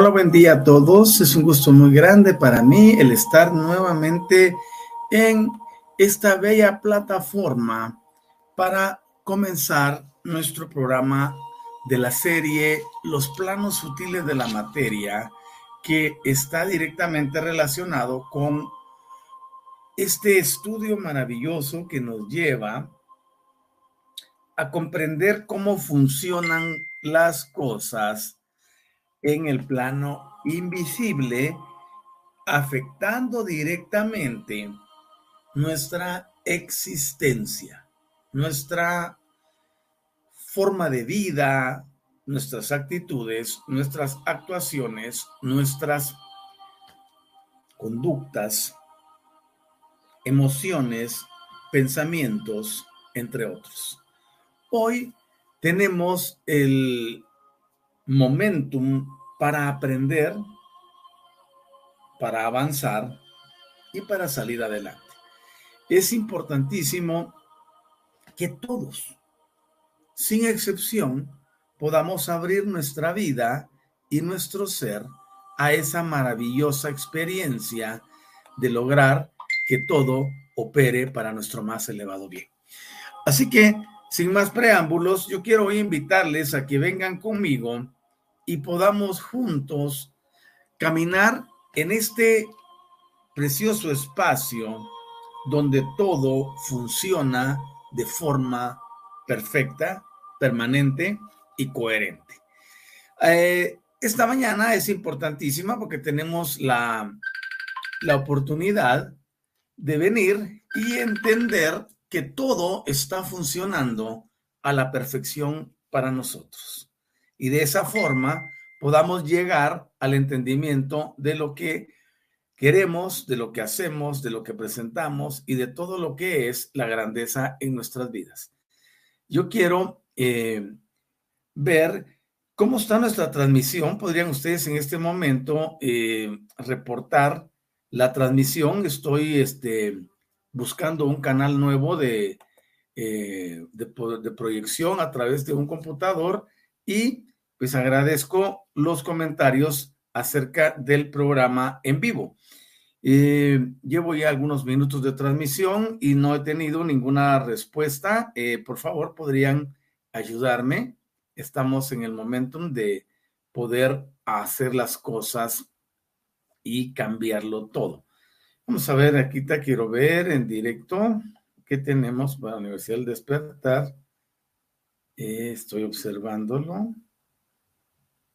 Hola, buen día a todos. Es un gusto muy grande para mí el estar nuevamente en esta bella plataforma para comenzar nuestro programa de la serie Los planos sutiles de la materia, que está directamente relacionado con este estudio maravilloso que nos lleva a comprender cómo funcionan las cosas en el plano invisible, afectando directamente nuestra existencia, nuestra forma de vida, nuestras actitudes, nuestras actuaciones, nuestras conductas, emociones, pensamientos, entre otros. Hoy tenemos el momentum para aprender, para avanzar y para salir adelante. Es importantísimo que todos, sin excepción, podamos abrir nuestra vida y nuestro ser a esa maravillosa experiencia de lograr que todo opere para nuestro más elevado bien. Así que, sin más preámbulos, yo quiero invitarles a que vengan conmigo y podamos juntos caminar en este precioso espacio donde todo funciona de forma perfecta, permanente y coherente. Eh, esta mañana es importantísima porque tenemos la, la oportunidad de venir y entender que todo está funcionando a la perfección para nosotros y de esa forma podamos llegar al entendimiento de lo que queremos, de lo que hacemos, de lo que presentamos y de todo lo que es la grandeza en nuestras vidas. Yo quiero eh, ver cómo está nuestra transmisión. Podrían ustedes en este momento eh, reportar la transmisión. Estoy este, buscando un canal nuevo de, eh, de, de proyección a través de un computador y pues agradezco los comentarios acerca del programa en vivo. Eh, llevo ya algunos minutos de transmisión y no he tenido ninguna respuesta. Eh, por favor, podrían ayudarme. Estamos en el momento de poder hacer las cosas y cambiarlo todo. Vamos a ver, aquí te quiero ver en directo qué tenemos para la Universidad del Despertar. Eh, estoy observándolo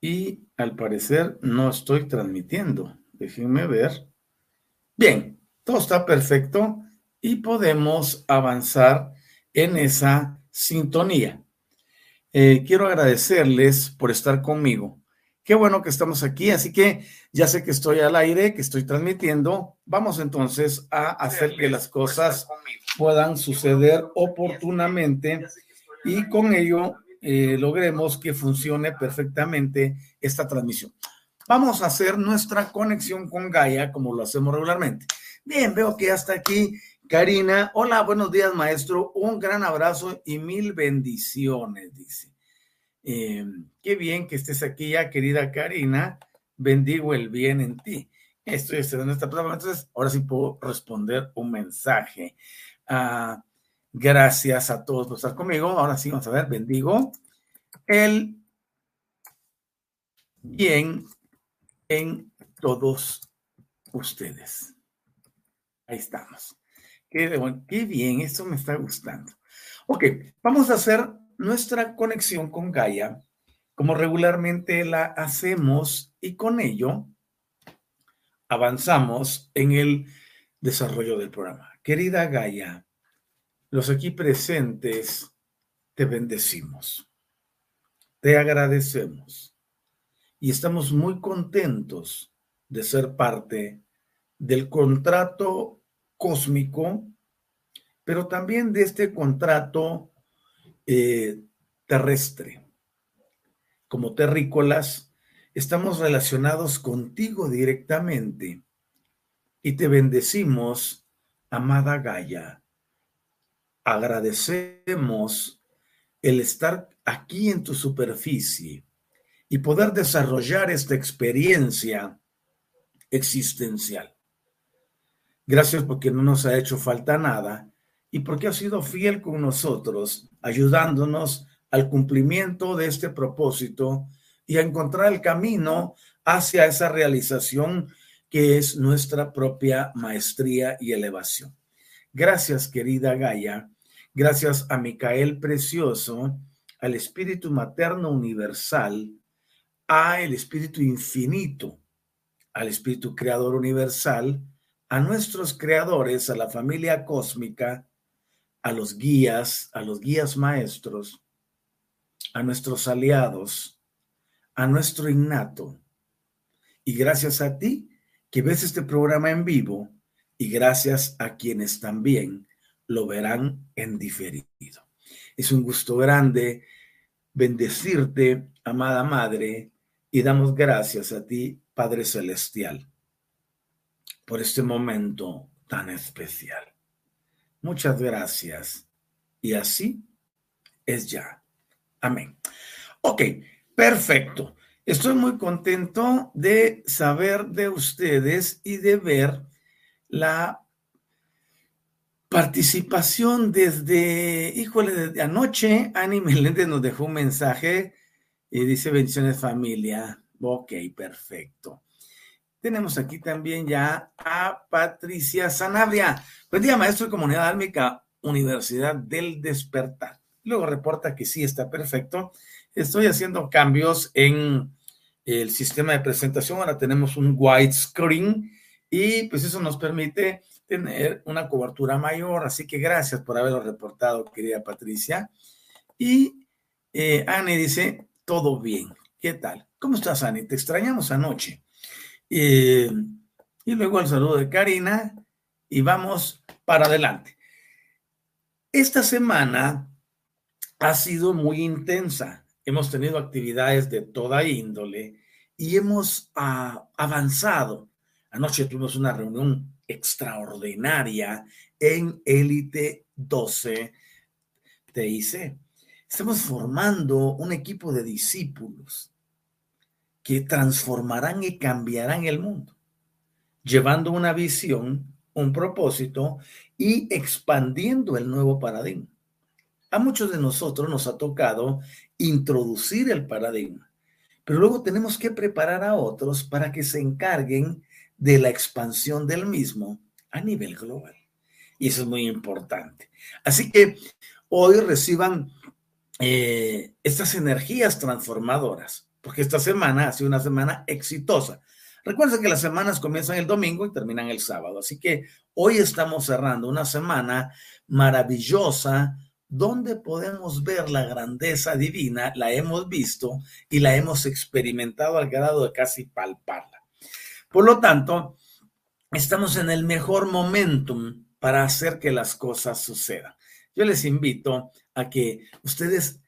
y al parecer no estoy transmitiendo. Déjenme ver. Bien, todo está perfecto y podemos avanzar en esa sintonía. Eh, quiero agradecerles por estar conmigo. Qué bueno que estamos aquí, así que ya sé que estoy al aire, que estoy transmitiendo. Vamos entonces a hacer que las cosas puedan suceder oportunamente y con ello eh, logremos que funcione perfectamente esta transmisión. Vamos a hacer nuestra conexión con Gaia como lo hacemos regularmente. Bien, veo que hasta aquí Karina. Hola, buenos días, maestro. Un gran abrazo y mil bendiciones, dice. Eh, qué bien que estés aquí ya, querida Karina. Bendigo el bien en ti. Estoy en esta plataforma, entonces ahora sí puedo responder un mensaje. Ah, gracias a todos por estar conmigo. Ahora sí, vamos a ver, bendigo el bien en todos ustedes. Ahí estamos. Qué, qué bien, esto me está gustando. Ok, vamos a hacer nuestra conexión con Gaia, como regularmente la hacemos, y con ello avanzamos en el desarrollo del programa. Querida Gaia, los aquí presentes te bendecimos, te agradecemos y estamos muy contentos de ser parte del contrato cósmico, pero también de este contrato eh, terrestre. Como terrícolas, estamos relacionados contigo directamente y te bendecimos, amada Gaia. Agradecemos el estar aquí en tu superficie y poder desarrollar esta experiencia existencial. Gracias porque no nos ha hecho falta nada y porque ha sido fiel con nosotros, ayudándonos al cumplimiento de este propósito y a encontrar el camino hacia esa realización que es nuestra propia maestría y elevación. Gracias, querida Gaia. Gracias a Micael Precioso, al Espíritu Materno Universal, a el Espíritu Infinito, al Espíritu Creador Universal, a nuestros creadores, a la familia cósmica, a los guías, a los guías maestros, a nuestros aliados, a nuestro innato. Y gracias a ti que ves este programa en vivo y gracias a quienes también lo verán en diferido. Es un gusto grande bendecirte, amada Madre, y damos gracias a ti, Padre Celestial, por este momento tan especial. Muchas gracias. Y así es ya. Amén. Ok, perfecto. Estoy muy contento de saber de ustedes y de ver la participación desde, híjole, desde anoche, Ani Meléndez nos dejó un mensaje y dice bendiciones familia. Ok, perfecto. Tenemos aquí también ya a Patricia Sanabria. Buen día, maestro de Comunidad Álmica, Universidad del Despertar. Luego reporta que sí está perfecto. Estoy haciendo cambios en el sistema de presentación. Ahora tenemos un widescreen y pues eso nos permite tener una cobertura mayor. Así que gracias por haberlo reportado, querida Patricia. Y eh, dice, todo bien. ¿Qué tal? ¿Cómo estás, Annie? Te extrañamos anoche. Eh, y luego el saludo de Karina y vamos para adelante. Esta semana ha sido muy intensa. Hemos tenido actividades de toda índole y hemos ah, avanzado. Anoche tuvimos una reunión extraordinaria en Élite 12 TIC. Estamos formando un equipo de discípulos que transformarán y cambiarán el mundo, llevando una visión, un propósito y expandiendo el nuevo paradigma. A muchos de nosotros nos ha tocado introducir el paradigma, pero luego tenemos que preparar a otros para que se encarguen de la expansión del mismo a nivel global. Y eso es muy importante. Así que hoy reciban eh, estas energías transformadoras, porque esta semana ha sido una semana exitosa. Recuerden que las semanas comienzan el domingo y terminan el sábado, así que hoy estamos cerrando una semana maravillosa donde podemos ver la grandeza divina, la hemos visto y la hemos experimentado al grado de casi palparla. Por lo tanto, estamos en el mejor momentum para hacer que las cosas sucedan. Yo les invito a que ustedes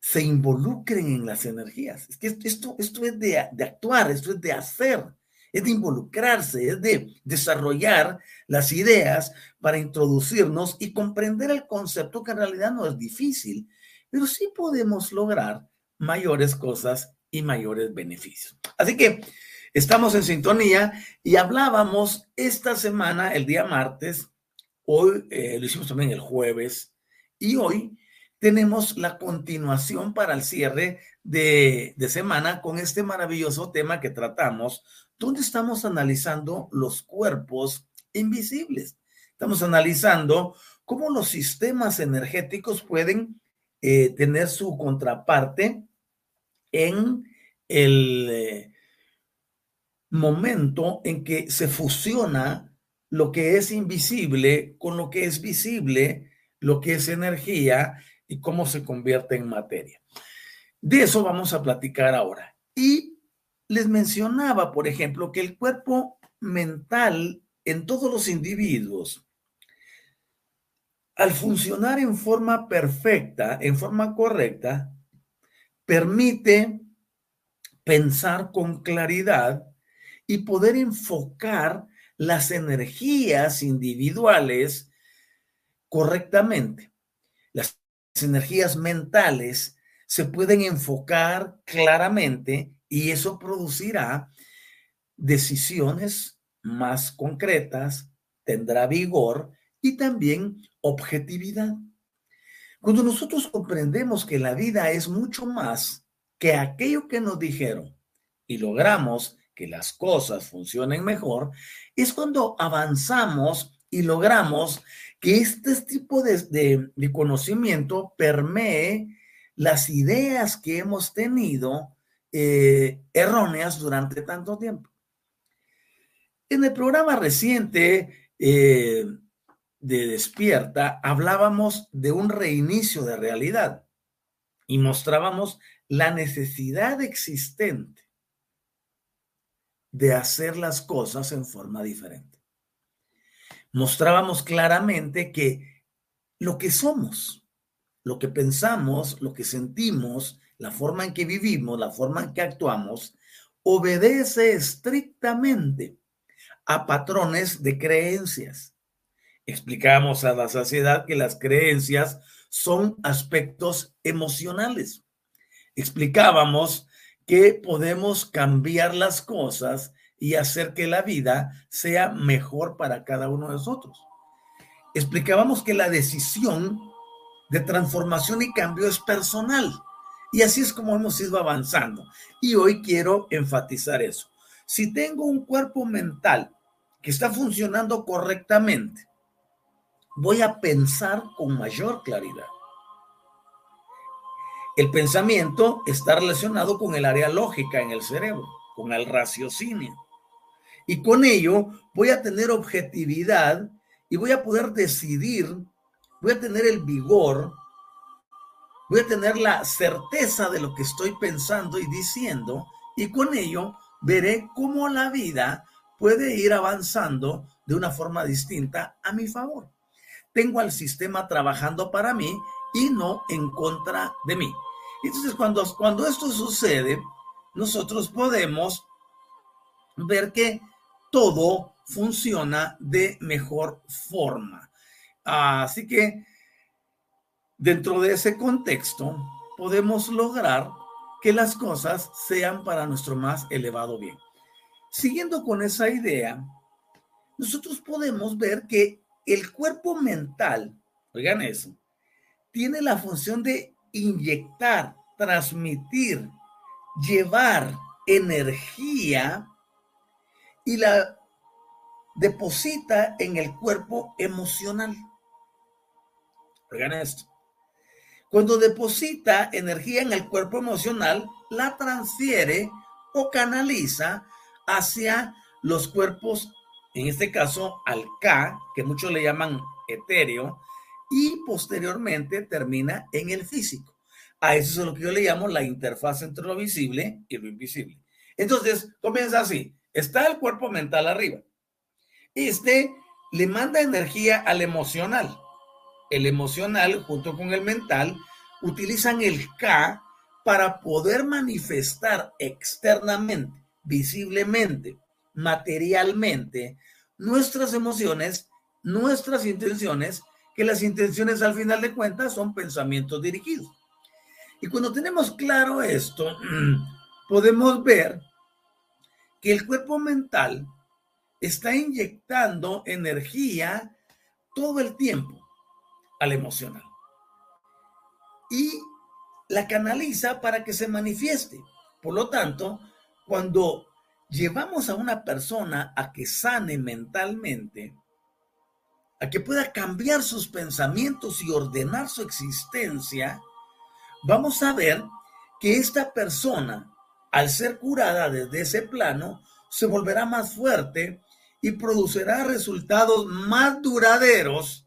se involucren en las energías. Es que esto, esto es de, de actuar, esto es de hacer, es de involucrarse, es de desarrollar las ideas para introducirnos y comprender el concepto que en realidad no es difícil, pero sí podemos lograr mayores cosas y mayores beneficios. Así que Estamos en sintonía y hablábamos esta semana, el día martes, hoy eh, lo hicimos también el jueves y hoy tenemos la continuación para el cierre de, semana con este maravilloso tema que tratamos, donde estamos analizando los cuerpos invisibles. Estamos analizando cómo los sistemas energéticos pueden eh, tener su contraparte en el, eh, momento en que se fusiona lo que es invisible con lo que es visible, lo que es energía y cómo se convierte en materia. De eso vamos a platicar ahora. Y les mencionaba, por ejemplo, que el cuerpo mental en todos los individuos, al funcionar en forma perfecta, en forma correcta, permite pensar con claridad y poder enfocar las energías individuales correctamente. Las energías mentales se pueden enfocar claramente y eso producirá decisiones más concretas, tendrá vigor y también objetividad. Cuando nosotros comprendemos que la vida es mucho más que aquello que nos dijeron y logramos que las cosas funcionen mejor, es cuando avanzamos y logramos que este tipo de, conocimiento permee las ideas que hemos tenido eh, erróneas durante tanto tiempo. En el programa reciente eh, de Despierta hablábamos de un reinicio de realidad y mostrábamos la necesidad existente de hacer las cosas en forma diferente. Mostrábamos claramente que lo que somos, lo que pensamos, lo que sentimos, la forma en que vivimos, la forma en que actuamos, obedece estrictamente a patrones de creencias. Explicamos a la sociedad que las creencias son aspectos emocionales. Explicábamos que podemos cambiar las cosas y hacer que la vida sea mejor para cada uno de nosotros. Explicábamos que la decisión de transformación y cambio es personal. Y así es como hemos ido avanzando. Y hoy quiero enfatizar eso. Si tengo un cuerpo mental que está funcionando correctamente, voy a pensar con mayor claridad. El pensamiento está relacionado con el área lógica en el cerebro, con el raciocinio. Y con ello voy a tener objetividad y voy a poder decidir, voy a tener el vigor, voy a tener la certeza de lo que estoy pensando y diciendo, y con ello veré cómo la vida puede ir avanzando de una forma distinta a mi favor. Tengo al sistema trabajando para mí y no en contra de mí. Entonces, cuando, cuando esto sucede, nosotros podemos ver que todo funciona de mejor forma. Así que, dentro de ese contexto, podemos lograr que las cosas sean para nuestro más elevado bien. Siguiendo con esa idea, nosotros podemos ver que el cuerpo mental, oigan eso, tiene la función de inyectar, transmitir, llevar energía y la deposita en el cuerpo emocional. Oigan esto. Cuando deposita energía en el cuerpo emocional, la transfiere o canaliza hacia los cuerpos, en este caso al K, que muchos le llaman etéreo, y posteriormente termina en el físico. A eso es lo que yo le llamo la interfaz entre lo visible y lo invisible. Entonces, comienza así. Está el cuerpo mental arriba. Este le manda energía al emocional. El emocional, junto con el mental, utilizan el K para poder manifestar externamente, visiblemente, materialmente, nuestras emociones, nuestras intenciones, que las intenciones al final de cuentas son pensamientos dirigidos. Y cuando tenemos claro esto, podemos ver que el cuerpo mental está inyectando energía todo el tiempo al emocional y la canaliza para que se manifieste. Por lo tanto, cuando llevamos a una persona a que sane mentalmente, que pueda cambiar sus pensamientos y ordenar su existencia, vamos a ver que esta persona, al ser curada desde ese plano, se volverá más fuerte y producirá resultados más duraderos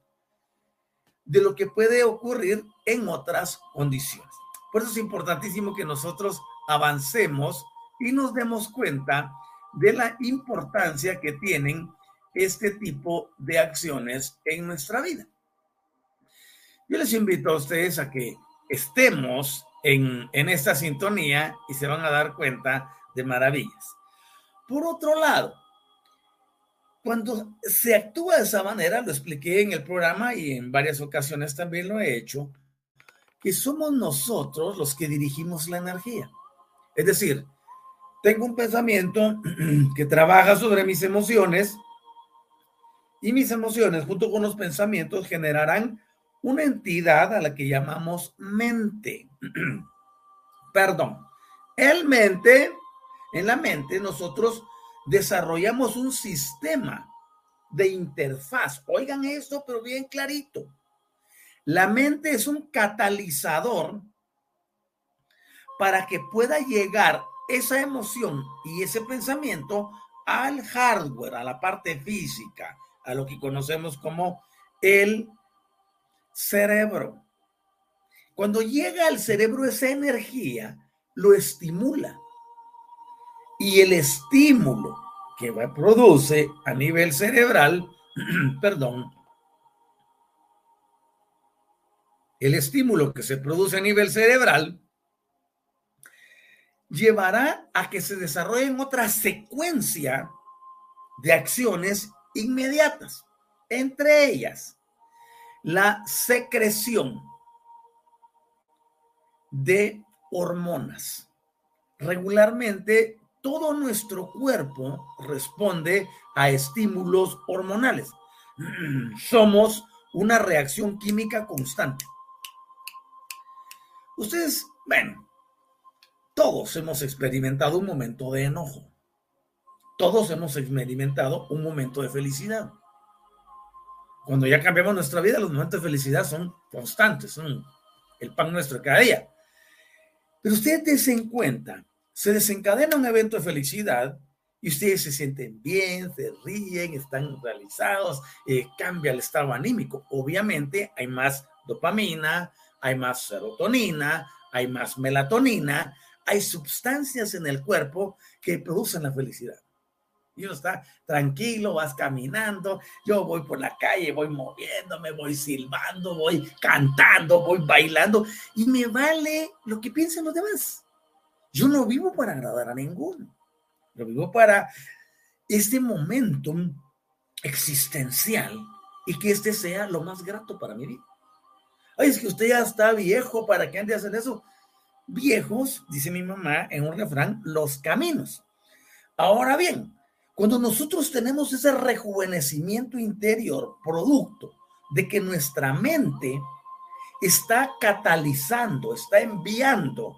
de lo que puede ocurrir en otras condiciones. Por eso es importantísimo que nosotros avancemos y nos demos cuenta de la importancia que tienen este tipo de acciones en nuestra vida. Yo les invito a ustedes a que estemos en, en esta sintonía y se van a dar cuenta de maravillas. Por otro lado, cuando se actúa de esa manera, lo expliqué en el programa y en varias ocasiones también lo he hecho, que somos nosotros los que dirigimos la energía. Es decir, tengo un pensamiento que trabaja sobre mis emociones y mis emociones junto con los pensamientos generarán una entidad a la que llamamos mente. Perdón. El mente, en la mente nosotros desarrollamos un sistema de interfaz. Oigan esto, pero bien clarito. La mente es un catalizador para que pueda llegar esa emoción y ese pensamiento al hardware, a la parte física, a lo que conocemos como el cerebro. Cuando llega al cerebro esa energía, lo estimula. Y el estímulo que produce a nivel cerebral, perdón, el estímulo que se produce a nivel cerebral llevará a que se desarrollen otra secuencia de acciones inmediatas, entre ellas la secreción de hormonas. Regularmente todo nuestro cuerpo responde a estímulos hormonales. Somos una reacción química constante. Ustedes, bueno, todos hemos experimentado un momento de enojo. Todos hemos experimentado un momento de felicidad. Cuando ya cambiamos nuestra vida, los momentos de felicidad son constantes, son el pan nuestro cada día. Pero ustedes se en cuenta, se desencadena un evento de felicidad y ustedes se sienten bien, se ríen, están realizados, eh, cambia el estado anímico. Obviamente hay más dopamina, hay más serotonina, hay más melatonina, hay sustancias en el cuerpo que producen la felicidad y uno está tranquilo, vas caminando, yo voy por la calle, voy moviéndome, voy silbando, voy cantando, voy bailando y me vale lo que piensen los demás. Yo no vivo para agradar a ninguno, lo vivo para este momento existencial y que este sea lo más grato para mi vida. Ay, es que usted ya está viejo para que ande a hacer eso. Viejos, dice mi mamá en un refrán, los caminos. Ahora bien, cuando nosotros tenemos ese rejuvenecimiento interior, producto de que nuestra mente está catalizando, está enviando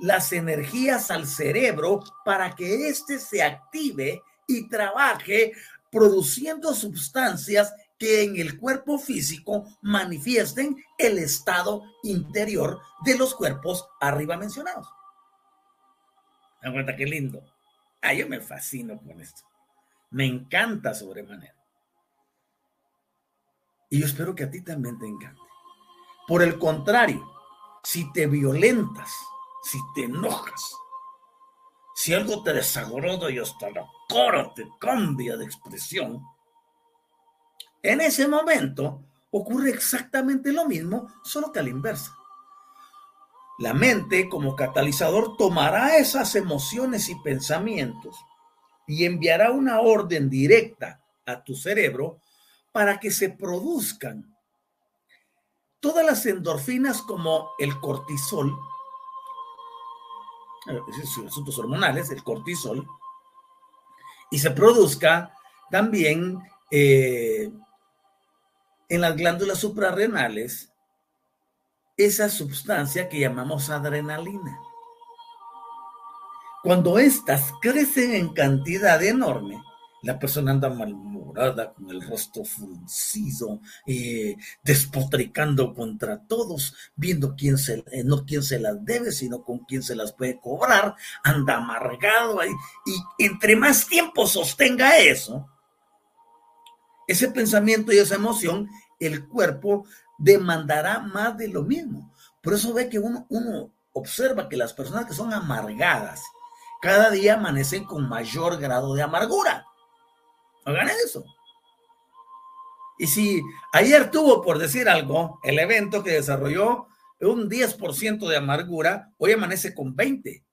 las energías al cerebro para que éste se active y trabaje produciendo sustancias que en el cuerpo físico manifiesten el estado interior de los cuerpos arriba mencionados. ¿Me cuenta qué lindo? Ah, yo me fascino con esto. Me encanta sobremanera. Y yo espero que a ti también te encante. Por el contrario, si te violentas, si te enojas, si algo te desagrada y hasta la cara te cambia de expresión, en ese momento ocurre exactamente lo mismo, solo que a la inversa. La mente como catalizador tomará esas emociones y pensamientos y enviará una orden directa a tu cerebro para que se produzcan. Todas las endorfinas como el cortisol, eh, asuntos hormonales, el cortisol, y se produzca también eh, en las glándulas suprarrenales esa sustancia que llamamos adrenalina. Cuando éstas crecen en cantidad enorme, la persona anda malhumorada, con el rostro fruncido, eh, despotricando contra todos, viendo quién se, eh, no quién se las debe, sino con quién se las puede cobrar, anda amargado ahí. Y entre más tiempo sostenga eso, ese pensamiento y esa emoción, el cuerpo demandará más de lo mismo. Por eso ve que uno, uno observa que las personas que son amargadas cada día amanecen con mayor grado de amargura. Hagan eso. Y si ayer tuvo, por decir algo, el evento que desarrolló un 10% de amargura, hoy amanece con 20.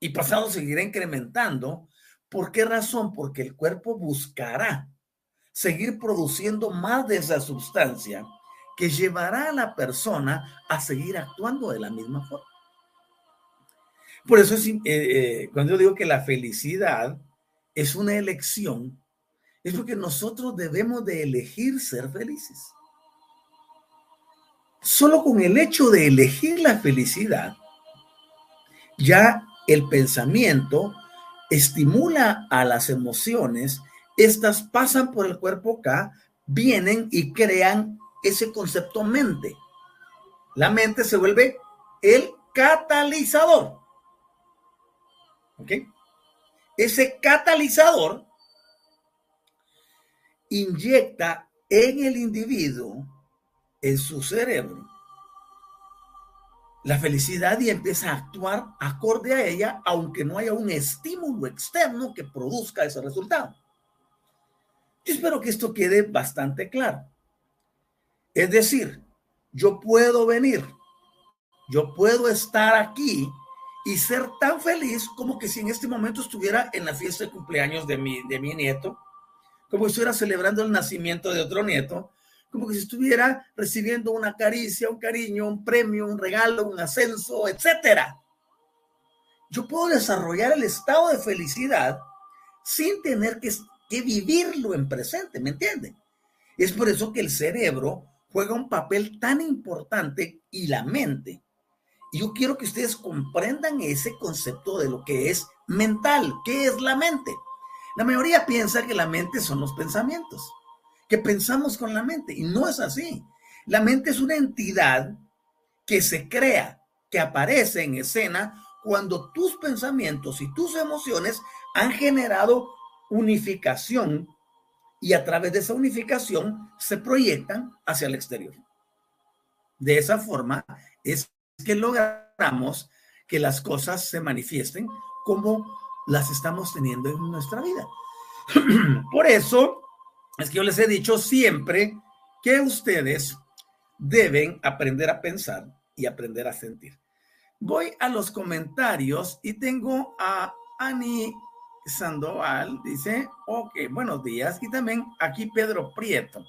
Y pasado seguirá incrementando. ¿Por qué razón? Porque el cuerpo buscará seguir produciendo más de esa sustancia que llevará a la persona a seguir actuando de la misma forma. Por eso es, eh, eh, cuando yo digo que la felicidad es una elección, es porque nosotros debemos de elegir ser felices. Solo con el hecho de elegir la felicidad, ya el pensamiento estimula a las emociones, estas pasan por el cuerpo acá, vienen y crean ese concepto mente. La mente se vuelve el catalizador. ¿Ok? Ese catalizador inyecta en el individuo, en su cerebro, la felicidad y empieza a actuar acorde a ella, aunque no haya un estímulo externo que produzca ese resultado. Yo espero que esto quede bastante claro. Es decir, yo puedo venir, yo puedo estar aquí y ser tan feliz como que si en este momento estuviera en la fiesta de cumpleaños de mi, de mi nieto, como si estuviera celebrando el nacimiento de otro nieto, como que si estuviera recibiendo una caricia, un cariño, un premio, un regalo, un ascenso, etcétera. Yo puedo desarrollar el estado de felicidad sin tener que, que vivirlo en presente, ¿me entienden? Es por eso que el cerebro juega un papel tan importante y la mente. Y yo quiero que ustedes comprendan ese concepto de lo que es mental. ¿Qué es la mente? La mayoría piensa que la mente son los pensamientos, que pensamos con la mente. Y no es así. La mente es una entidad que se crea, que aparece en escena cuando tus pensamientos y tus emociones han generado unificación y a través de esa unificación se proyectan hacia el exterior. De esa forma es que logramos que las cosas se manifiesten como las estamos teniendo en nuestra vida. Por eso es que yo les he dicho siempre que ustedes deben aprender a pensar y aprender a sentir. Voy a los comentarios y tengo a Ani Sandoval dice, ok, buenos días. Y también aquí Pedro Prieto.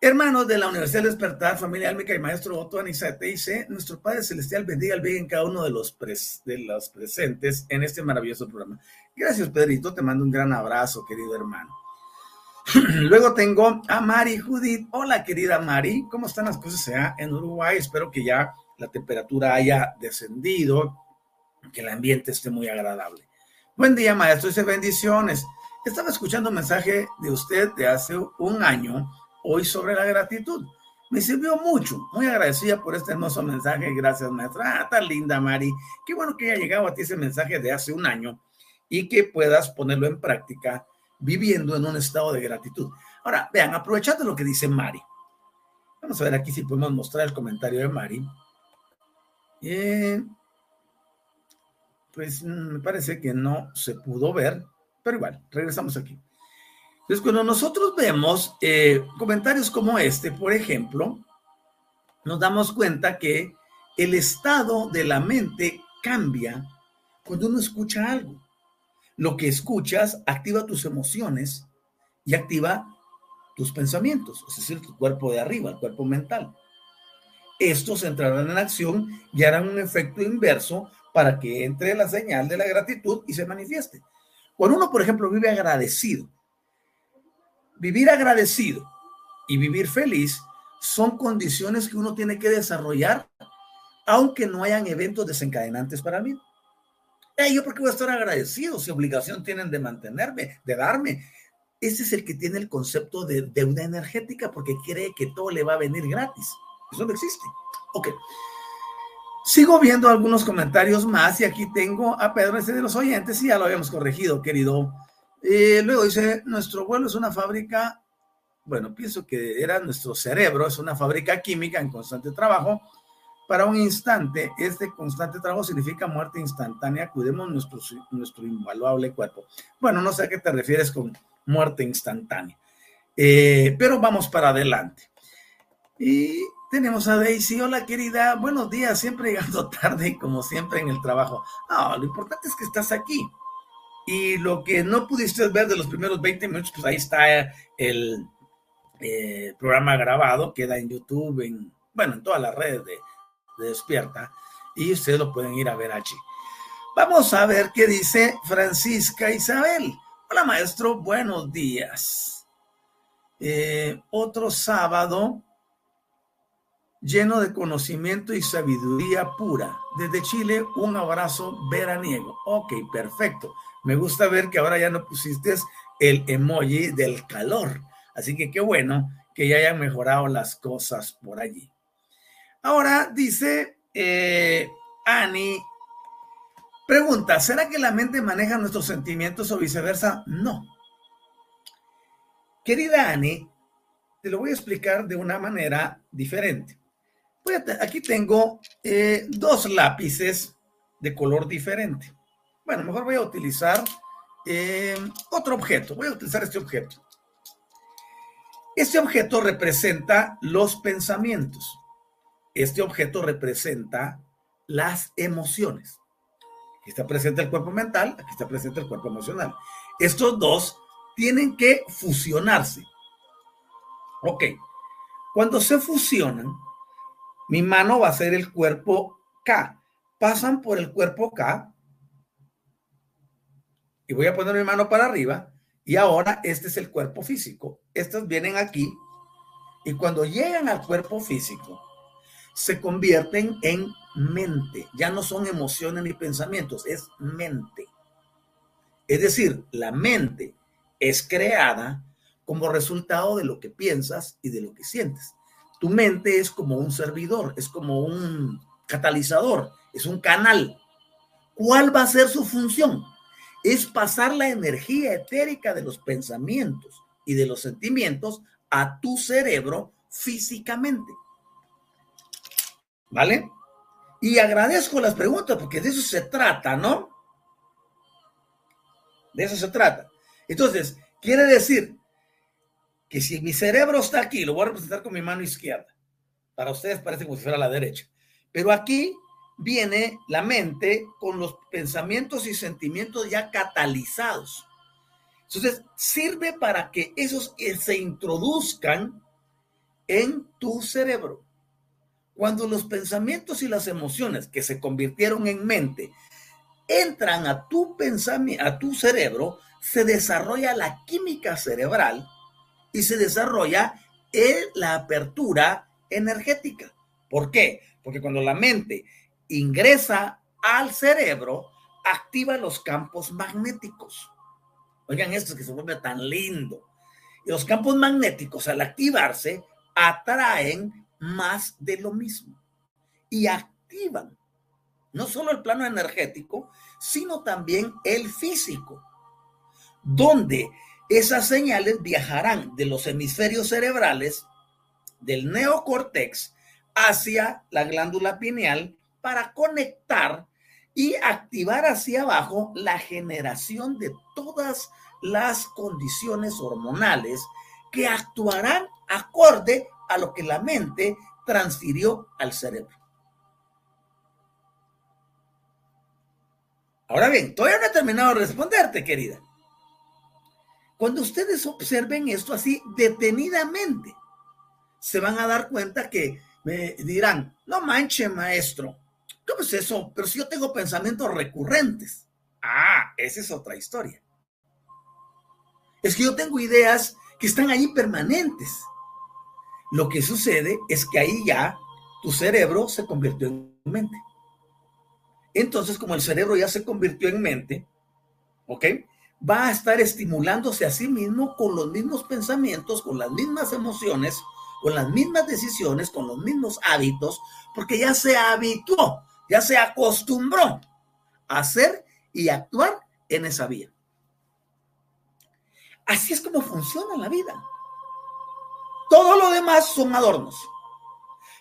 Hermanos de la Universidad del Despertar, familia álmica y maestro Otto Anisate, dice, nuestro Padre Celestial bendiga el bien en cada uno de los, de los presentes en este maravilloso programa. Gracias, Pedrito, te mando un gran abrazo, querido hermano. Luego tengo a Mari Judith. Hola, querida Mari, ¿cómo están las cosas allá en Uruguay? Espero que ya la temperatura haya descendido, que el ambiente esté muy agradable. Buen día, maestro. Dice bendiciones. Estaba escuchando un mensaje de usted de hace un año, hoy sobre la gratitud. Me sirvió mucho, muy agradecida por este hermoso mensaje. Gracias, maestra. Ah, tan linda, Mari. Qué bueno que haya llegado a ti ese mensaje de hace un año y que puedas ponerlo en práctica viviendo en un estado de gratitud. Ahora, vean, aprovechando lo que dice Mari. Vamos a ver aquí si podemos mostrar el comentario de Mari. Eh, pues mm, me parece que no se pudo ver, pero igual, regresamos aquí. Entonces, cuando nosotros vemos eh, comentarios como este, por ejemplo, nos damos cuenta que el estado de la mente cambia cuando uno escucha algo. Lo que escuchas activa tus emociones y activa tus pensamientos, es decir, tu cuerpo de arriba, el cuerpo mental. Estos entrarán en acción y harán un efecto inverso para que entre la señal de la gratitud y se manifieste. Cuando uno, por ejemplo, vive agradecido, vivir agradecido y vivir feliz son condiciones que uno tiene que desarrollar, aunque no hayan eventos desencadenantes para mí. ¿Yo por qué voy a estar agradecido si obligación tienen de mantenerme, de darme? Ese es el que tiene el concepto de deuda energética porque cree que todo le va a venir gratis. Eso no existe. Ok. Sigo viendo algunos comentarios más y aquí tengo a Pedro, ese de los oyentes, y ya lo habíamos corregido, querido eh, luego dice, nuestro vuelo es una fábrica, bueno, pienso que era nuestro cerebro, es una fábrica química en constante trabajo. Para un instante, este constante trabajo significa muerte instantánea. Cuidemos nuestro, nuestro invaluable cuerpo. Bueno, no sé a qué te refieres con muerte instantánea. Eh, pero vamos para adelante. Y tenemos a Daisy. Hola, querida. Buenos días. Siempre llegando tarde, como siempre en el trabajo. No, lo importante es que estás aquí. Y lo que no pudiste ver de los primeros 20 minutos, pues ahí está el eh, programa grabado, queda en YouTube, en, bueno, en todas las redes de, Despierta, y ustedes lo pueden ir a ver allí. Vamos a ver qué dice Francisca Isabel. Hola maestro, buenos días. Eh, otro sábado lleno de conocimiento y sabiduría pura. Desde Chile, un abrazo veraniego. Ok, perfecto. Me gusta ver que ahora ya no pusiste el emoji del calor. Así que qué bueno que ya hayan mejorado las cosas por allí. Ahora dice eh, Ani, pregunta, ¿será que la mente maneja nuestros sentimientos o viceversa? No. Querida Ani, te lo voy a explicar de una manera diferente. Aquí tengo eh, dos lápices de color diferente. Bueno, mejor voy a utilizar eh, otro objeto. Voy a utilizar este objeto. Este objeto representa los pensamientos. Este objeto representa las emociones. Aquí está presente el cuerpo mental, aquí está presente el cuerpo emocional. Estos dos tienen que fusionarse. Ok, cuando se fusionan, mi mano va a ser el cuerpo K. Pasan por el cuerpo K y voy a poner mi mano para arriba y ahora este es el cuerpo físico. Estos vienen aquí y cuando llegan al cuerpo físico se convierten en mente. Ya no son emociones ni pensamientos, es mente. Es decir, la mente es creada como resultado de lo que piensas y de lo que sientes. Tu mente es como un servidor, es como un catalizador, es un canal. ¿Cuál va a ser su función? es pasar la energía etérica de los pensamientos y de los sentimientos a tu cerebro físicamente. ¿Vale? Y agradezco las preguntas porque de eso se trata, ¿no? De eso se trata. Entonces, quiere decir que si mi cerebro está aquí, lo voy a representar con mi mano izquierda. Para ustedes parece como si fuera la derecha. Pero aquí viene la mente con los pensamientos y sentimientos ya catalizados. Entonces, sirve para que esos se introduzcan en tu cerebro. Cuando los pensamientos y las emociones que se convirtieron en mente entran a tu a tu cerebro, se desarrolla la química cerebral y se desarrolla la apertura energética. ¿Por qué? Porque cuando la mente ingresa al cerebro, activa los campos magnéticos. Oigan esto que se vuelve tan lindo. Y los campos magnéticos al activarse atraen más de lo mismo y activan no solo el plano energético, sino también el físico, donde esas señales viajarán de los hemisferios cerebrales, del neocortex, hacia la glándula pineal para conectar y activar hacia abajo la generación de todas las condiciones hormonales que actuarán acorde a lo que la mente transfirió al cerebro. Ahora bien, todavía no he terminado de responderte, querida. Cuando ustedes observen esto así detenidamente, se van a dar cuenta que me dirán, no manche, maestro, ¿cómo es eso? Pero si yo tengo pensamientos recurrentes. Ah, esa es otra historia. Es que yo tengo ideas que están ahí permanentes. Lo que sucede es que ahí ya tu cerebro se convirtió en mente. Entonces, como el cerebro ya se convirtió en mente, ¿ok? Va a estar estimulándose a sí mismo con los mismos pensamientos, con las mismas emociones, con las mismas decisiones, con los mismos hábitos, porque ya se habituó, ya se acostumbró a hacer y actuar en esa vía. Así es como funciona la vida. Todo lo demás son adornos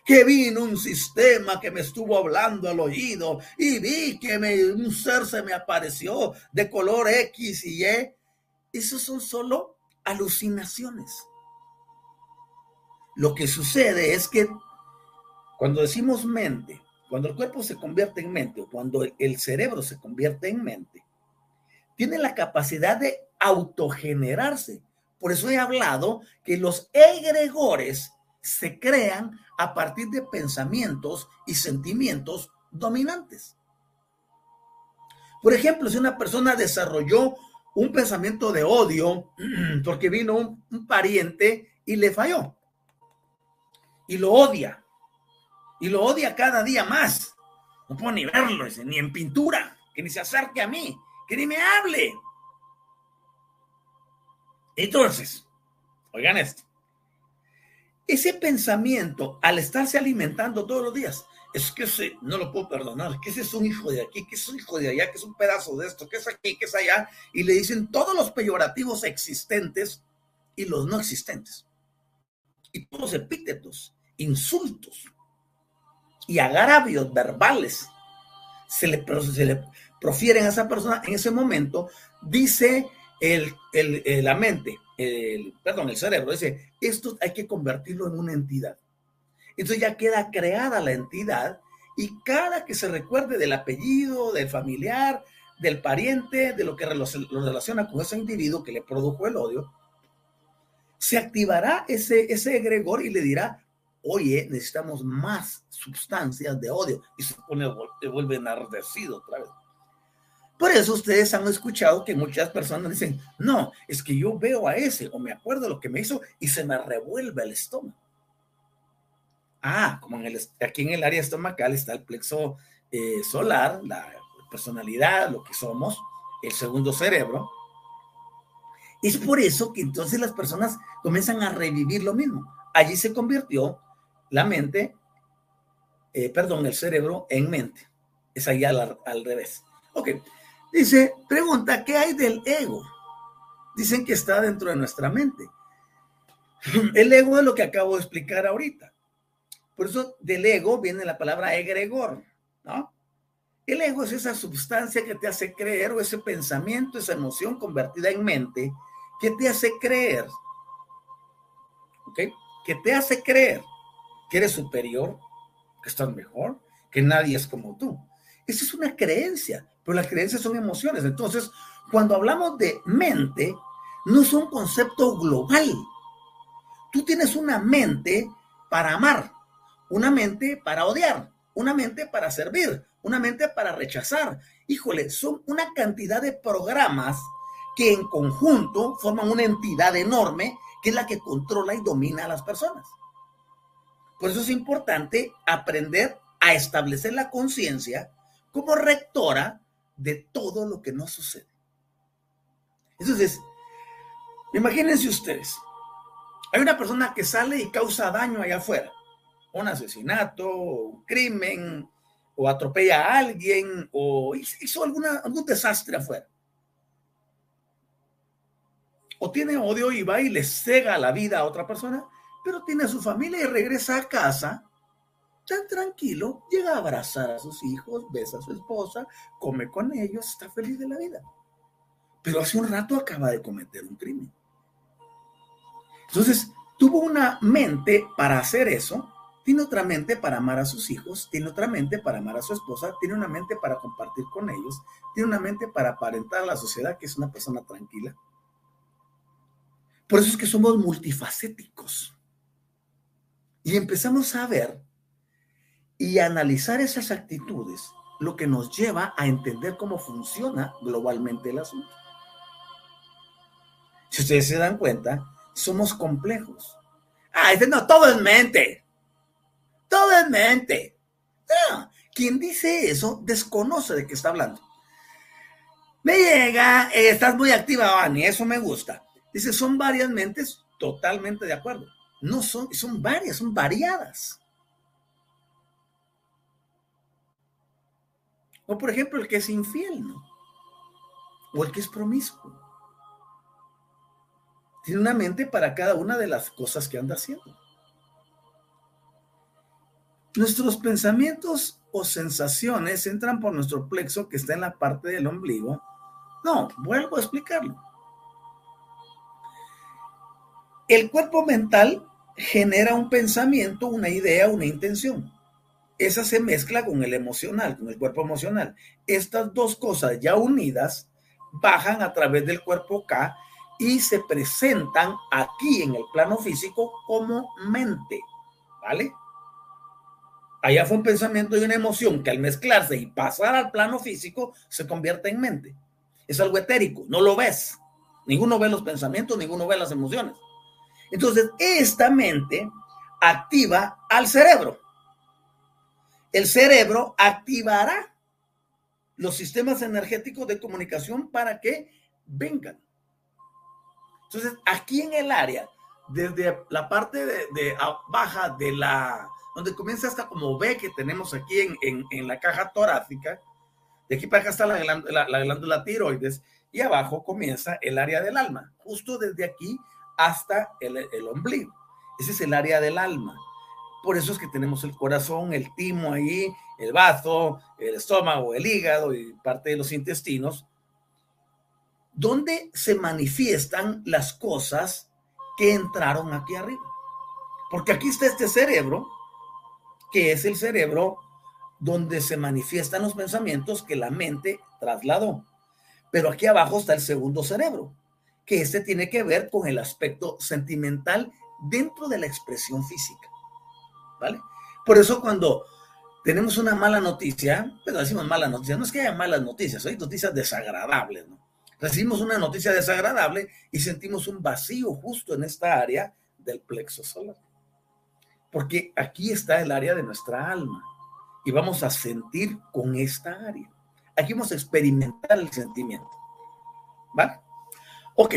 que vino un sistema que me estuvo hablando al oído y vi que un ser se me apareció de color X y Y. Esos son solo alucinaciones. Lo que sucede es que cuando decimos mente, cuando el cuerpo se convierte en mente o cuando el cerebro se convierte en mente, tiene la capacidad de autogenerarse. Por eso he hablado que los egregores se crean a partir de pensamientos y sentimientos dominantes. Por ejemplo, si una persona desarrolló un pensamiento de odio porque vino un, pariente y le falló, y lo odia, y lo odia cada día más, no puedo ni verlo, ni en pintura, que ni se acerque a mí, que ni me hable. Entonces, oigan esto, ese pensamiento, al estarse alimentando todos los días, es que ese no lo puedo perdonar, que ese es un hijo de aquí, que es un hijo de allá, que es un pedazo de esto, que es aquí, que es allá, y le dicen todos los peyorativos existentes y los no existentes. Y todos los epítetos, insultos y agravios verbales se le, se le profieren a esa persona en ese momento, dice el, la mente, el, perdón, el cerebro, dice, esto hay que convertirlo en una entidad. Entonces ya queda creada la entidad y cada que se recuerde del apellido, del familiar, del pariente, de lo que lo relaciona con ese individuo que le produjo el odio, se activará ese, ese egregor y le dirá, oye, necesitamos más sustancias de odio. Y se pone, se vuelve enardecido otra vez. Por eso ustedes han escuchado que muchas personas dicen, no, es que yo veo a ese o me acuerdo lo que me hizo y se me revuelve el estómago. Ah, como en el, aquí en el área estomacal está el plexo eh, solar, la personalidad, lo que somos, el segundo cerebro. Es por eso que entonces las personas comienzan a revivir lo mismo. Allí se convirtió la mente, eh, perdón, el cerebro en mente. Es allá al, al revés. Ok, Dice, pregunta, ¿qué hay del ego? Dicen que está dentro de nuestra mente. El ego es lo que acabo de explicar ahorita. Por eso del ego viene la palabra egregor, ¿no? El ego es esa sustancia que te hace creer o ese pensamiento, esa emoción convertida en mente que te hace creer, ¿ok? Que te hace creer que eres superior, que estás mejor, que nadie es como tú. Esa es una creencia, pero las creencias son emociones. Entonces, cuando hablamos de mente, no es un concepto global. Tú tienes una mente para amar, una mente para odiar, una mente para servir, una mente para rechazar. Híjole, son una cantidad de programas que en conjunto forman una entidad enorme que es la que controla y domina a las personas. Por eso es importante aprender a establecer la conciencia como rectora de todo lo que no sucede. Entonces, imagínense ustedes, hay una persona que sale y causa daño allá afuera, un asesinato, un crimen, o atropella a alguien, o hizo alguna, algún desastre afuera. O tiene odio y va y le cega la vida a otra persona, pero tiene a su familia y regresa a casa tan tranquilo, llega a abrazar a sus hijos, besa a su esposa, come con ellos, está feliz de la vida. Pero hace un rato acaba de cometer un crimen. Entonces, tuvo una mente para hacer eso, tiene otra mente para amar a sus hijos, tiene otra mente para amar a su esposa, tiene una mente para compartir con ellos, tiene una mente para aparentar a la sociedad que es una persona tranquila. Por eso es que somos multifacéticos. Y empezamos a ver y analizar esas actitudes, lo que nos lleva a entender cómo funciona globalmente el asunto. Si ustedes se dan cuenta, somos complejos. Ah, no, todo es mente. Todo es mente. quien dice eso desconoce de qué está hablando. Me llega, eh, estás muy activa, Vani, eso me gusta. Dice, son varias mentes, totalmente de acuerdo. No son, son varias, son variadas. O por ejemplo, el que es infiel, ¿no? O el que es promiscuo. Tiene una mente para cada una de las cosas que anda haciendo. Nuestros pensamientos o sensaciones entran por nuestro plexo que está en la parte del ombligo. No, vuelvo a explicarlo. El cuerpo mental genera un pensamiento, una idea, una intención esa se mezcla con el emocional, con el cuerpo emocional. Estas dos cosas ya unidas bajan a través del cuerpo K y se presentan aquí en el plano físico como mente, ¿vale? Allá fue un pensamiento y una emoción que al mezclarse y pasar al plano físico se convierte en mente. Es algo etérico, no lo ves. Ninguno ve los pensamientos, ninguno ve las emociones. Entonces, esta mente activa al cerebro el cerebro activará los sistemas energéticos de comunicación para que vengan. Entonces, aquí en el área, desde la parte de, baja de la, donde comienza hasta como ve que tenemos aquí en, la caja torácica, de aquí para acá está la glándula, tiroides y abajo comienza el área del alma, justo desde aquí hasta el, el ombligo. Ese es el área del alma. Por eso es que tenemos el corazón, el timo ahí, el bazo, el estómago, el hígado y parte de los intestinos, donde se manifiestan las cosas que entraron aquí arriba. Porque aquí está este cerebro, que es el cerebro donde se manifiestan los pensamientos que la mente trasladó. Pero aquí abajo está el segundo cerebro, que este tiene que ver con el aspecto sentimental dentro de la expresión física. ¿Vale? Por eso cuando tenemos una mala noticia, pero decimos mala noticia, no es que haya malas noticias, hay noticias desagradables, ¿no? Recibimos una noticia desagradable y sentimos un vacío justo en esta área del plexo solar. Porque aquí está el área de nuestra alma y vamos a sentir con esta área. Aquí vamos a experimentar el sentimiento. ¿Vale? Ok,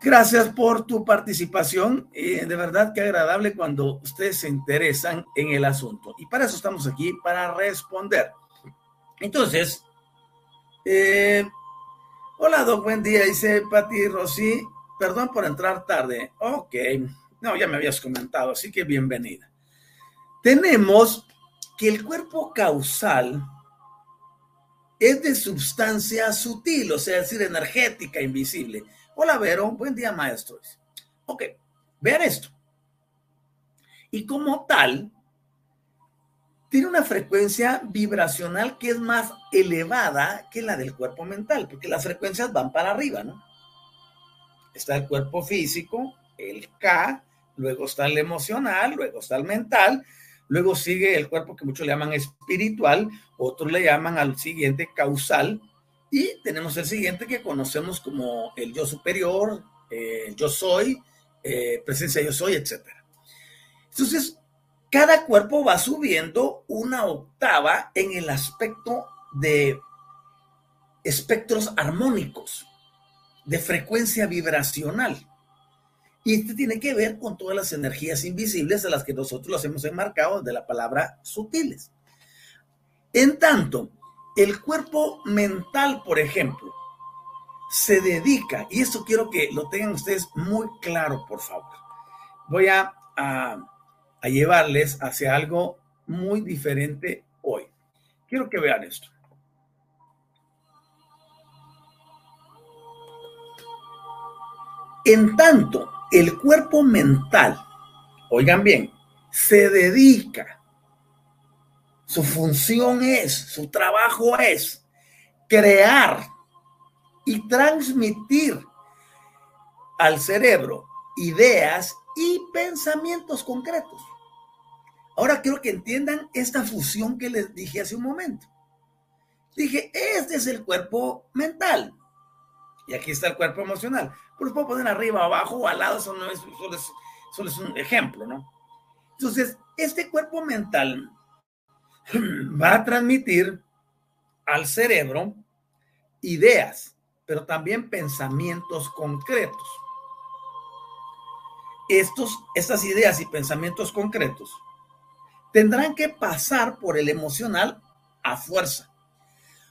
Gracias por tu participación. Eh, de verdad que agradable cuando ustedes se interesan en el asunto. Y para eso estamos aquí, para responder. Entonces, eh, hola Doc, buen día, dice Pati Rossi. Perdón por entrar tarde. Ok, no, ya me habías comentado, así que bienvenida. Tenemos que el cuerpo causal es de sustancia sutil, o sea, es decir, energética, invisible Hola, Vero. Buen día, maestros. Ok, vean esto. Y como tal, tiene una frecuencia vibracional que es más elevada que la del cuerpo mental, porque las frecuencias van para arriba, ¿no? Está el cuerpo físico, el K, luego está el emocional, luego está el mental, luego sigue el cuerpo que muchos le llaman espiritual, otros le llaman al siguiente causal, y tenemos el siguiente que conocemos como el yo superior, yo soy, eh, presencia yo soy, etc. Entonces, cada cuerpo va subiendo una octava en el aspecto de espectros armónicos. de frecuencia vibracional. Y esto tiene que ver con todas las energías invisibles a las que nosotros los hemos enmarcado de la palabra sutiles. En tanto, el cuerpo mental, por ejemplo, se dedica, y esto quiero que lo tengan ustedes muy claro, por favor. Voy a, a, a llevarles hacia algo muy diferente hoy. Quiero que vean esto. En tanto, el cuerpo mental, oigan bien, se dedica, su función es, su trabajo es crear y transmitir al cerebro ideas y pensamientos concretos. Ahora quiero que entiendan esta fusión que les dije hace un momento. Dije, este es el cuerpo mental. Y aquí está el cuerpo emocional. Pues puedo poner arriba, abajo al lado, eso no es, solo es, un ejemplo, ¿no? Entonces, este cuerpo mental va a transmitir al cerebro ideas, pero también pensamientos concretos. Estos, estas ideas y pensamientos concretos tendrán que pasar por el emocional a fuerza.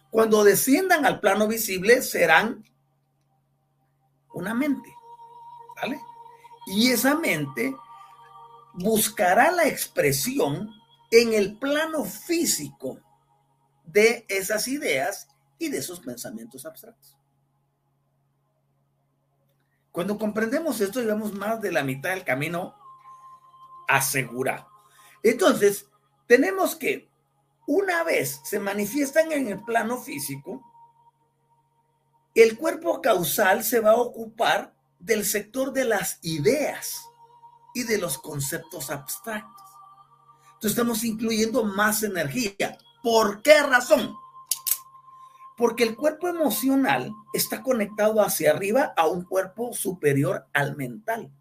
Cuando desciendan al plano visible serán una mente, ¿vale? Y esa mente buscará la expresión en el plano físico de esas ideas y de esos pensamientos abstractos. Cuando comprendemos esto, llevamos más de la mitad del camino asegurado. Entonces, tenemos que, una vez se manifiestan en el plano físico, el cuerpo causal se va a ocupar del sector de las ideas y de los conceptos abstractos. Estamos incluyendo más energía. ¿Por qué razón? Porque el cuerpo emocional está conectado hacia arriba a un cuerpo superior al mental.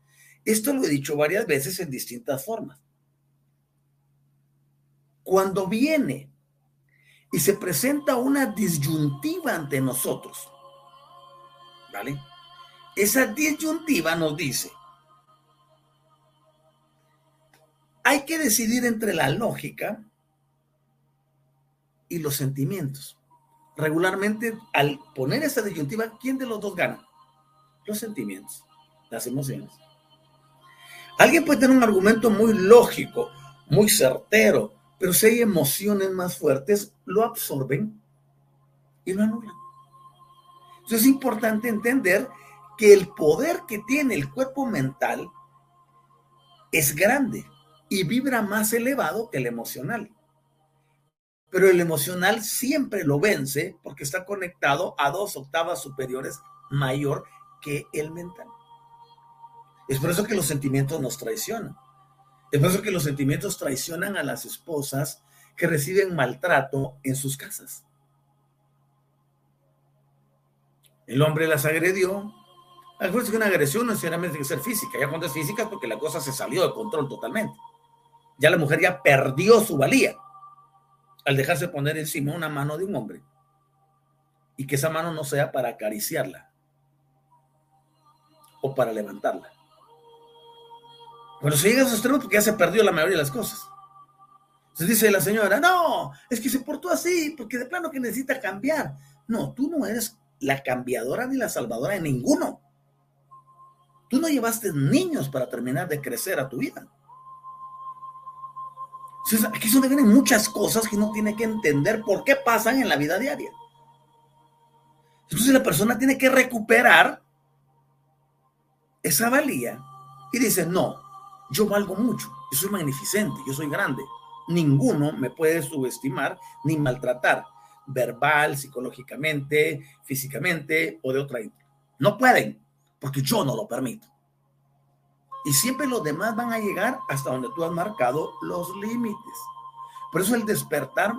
Esto lo he dicho varias veces en distintas formas. Cuando viene y se presenta una disyuntiva ante nosotros, ¿vale? Esa disyuntiva nos dice, hay que decidir entre la lógica y los sentimientos. Regularmente, al poner esa disyuntiva, ¿quién de los dos gana? Los sentimientos, las emociones. Alguien puede tener un argumento muy lógico, muy certero, pero si hay emociones más fuertes, lo absorben y lo anulan. Entonces es importante entender que el poder que tiene el cuerpo mental es grande y vibra más elevado que el emocional. Pero el emocional siempre lo vence porque está conectado a dos octavas superiores mayor que el mental. Es por eso que los sentimientos nos traicionan. Es por eso que los sentimientos traicionan a las esposas que reciben maltrato en sus casas. El hombre las agredió. Acuérdense que una agresión no necesariamente tiene que ser física. Ya cuando es física es porque la cosa se salió de control totalmente. Ya la mujer ya perdió su valía al dejarse poner encima una mano de un hombre. Y que esa mano no sea para acariciarla o para levantarla. Cuando se llega a esos extremos porque ya se perdió la mayoría de las cosas. Entonces dice la señora, no, es que se portó así porque de plano que necesita cambiar. No, tú no eres la cambiadora ni la salvadora de ninguno. Tú no llevaste niños para terminar de crecer a tu vida. Aquí son vienen muchas cosas que uno tiene que entender por qué pasan en la vida diaria. Entonces la persona tiene que recuperar esa valía y dice, no, yo valgo mucho, yo soy magnificente, yo soy grande. Ninguno me puede subestimar ni maltratar verbal, psicológicamente, físicamente o de otra índole. No pueden, porque yo no lo permito. Y siempre los demás van a llegar hasta donde tú has marcado los límites. Por eso el despertar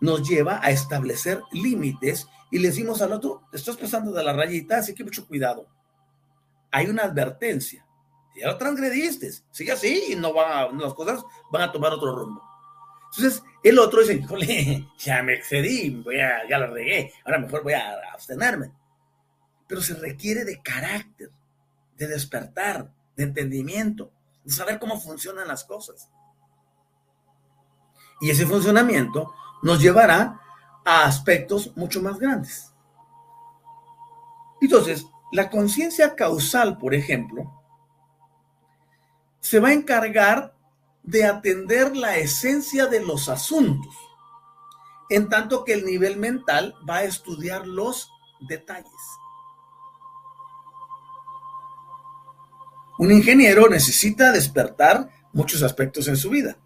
nos lleva a establecer límites y le decimos al otro, te estás pasando de la rayita, así que mucho cuidado. Hay una advertencia. Ya lo transgrediste, sigue así y no va, las cosas van a tomar otro rumbo. Entonces, el otro dice, ya me excedí, voy a, ya la regué, ahora mejor voy a abstenerme. pero se requiere de carácter, de despertar, de entendimiento, de saber cómo funcionan las cosas. Y ese funcionamiento nos llevará a aspectos mucho más grandes. Entonces, la conciencia causal, por ejemplo, se va a encargar de atender la esencia de los asuntos, en tanto que el nivel mental va a estudiar los detalles. Un ingeniero necesita despertar muchos aspectos en su vida,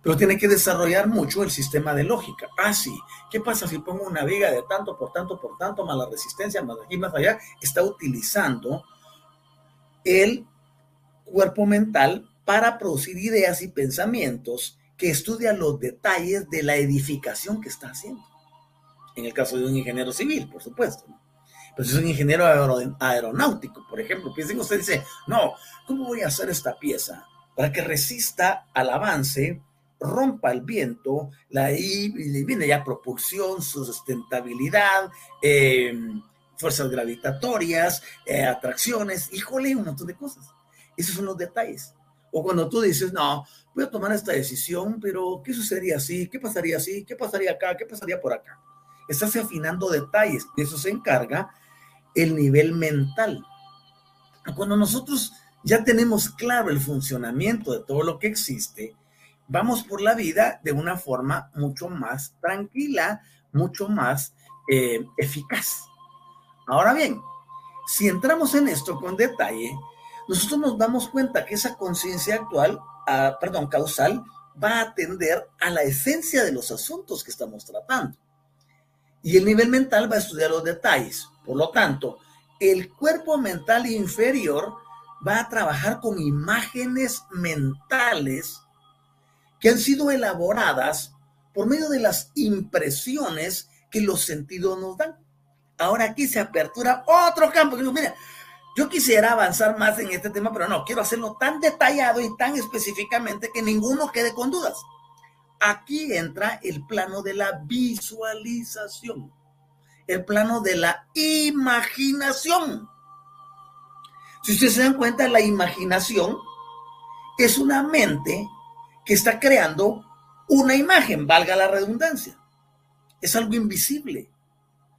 pero tiene que desarrollar mucho el sistema de lógica. Ah, sí, ¿qué pasa si pongo una viga de tanto por tanto por tanto, más la resistencia, más aquí, más allá? Está utilizando el cuerpo mental para producir ideas y pensamientos que estudian los detalles de la edificación que está haciendo. En el caso de un ingeniero civil, por supuesto. Si es un ingeniero aeronáutico, por ejemplo, piensen ustedes, dice, no, ¿cómo voy a hacer esta pieza para que resista al avance, rompa el viento, la y viene ya propulsión, su sustentabilidad, em, fuerzas gravitatorias, eh, atracciones, híjole, un montón de cosas. Esos son los detalles. O cuando tú dices, no, voy a tomar esta decisión, pero ¿qué sucedería así? ¿Qué pasaría así? ¿Qué pasaría acá? ¿Qué pasaría por acá? Estás afinando detalles. De eso se encarga el nivel mental. Cuando nosotros ya tenemos claro el funcionamiento de todo lo que existe, vamos por la vida de una forma mucho más tranquila, mucho más eh, eficaz. Ahora bien, si entramos en esto con detalle, nosotros nos damos cuenta que esa conciencia actual, ah, perdón, causal, va a atender a la esencia de los asuntos que estamos tratando. Y el nivel mental va a estudiar los detalles. Por lo tanto, el cuerpo mental inferior va a trabajar con imágenes mentales que han sido elaboradas por medio de las impresiones que los sentidos nos dan. Ahora aquí se apertura otro campo. Mira, yo quisiera avanzar más en este tema, pero no, quiero hacerlo tan detallado y tan específicamente que ninguno quede con dudas. Aquí entra el plano de la visualización el plano de la imaginación. Si ustedes se dan cuenta, la imaginación es una mente que está creando una imagen, valga la redundancia. Es algo invisible.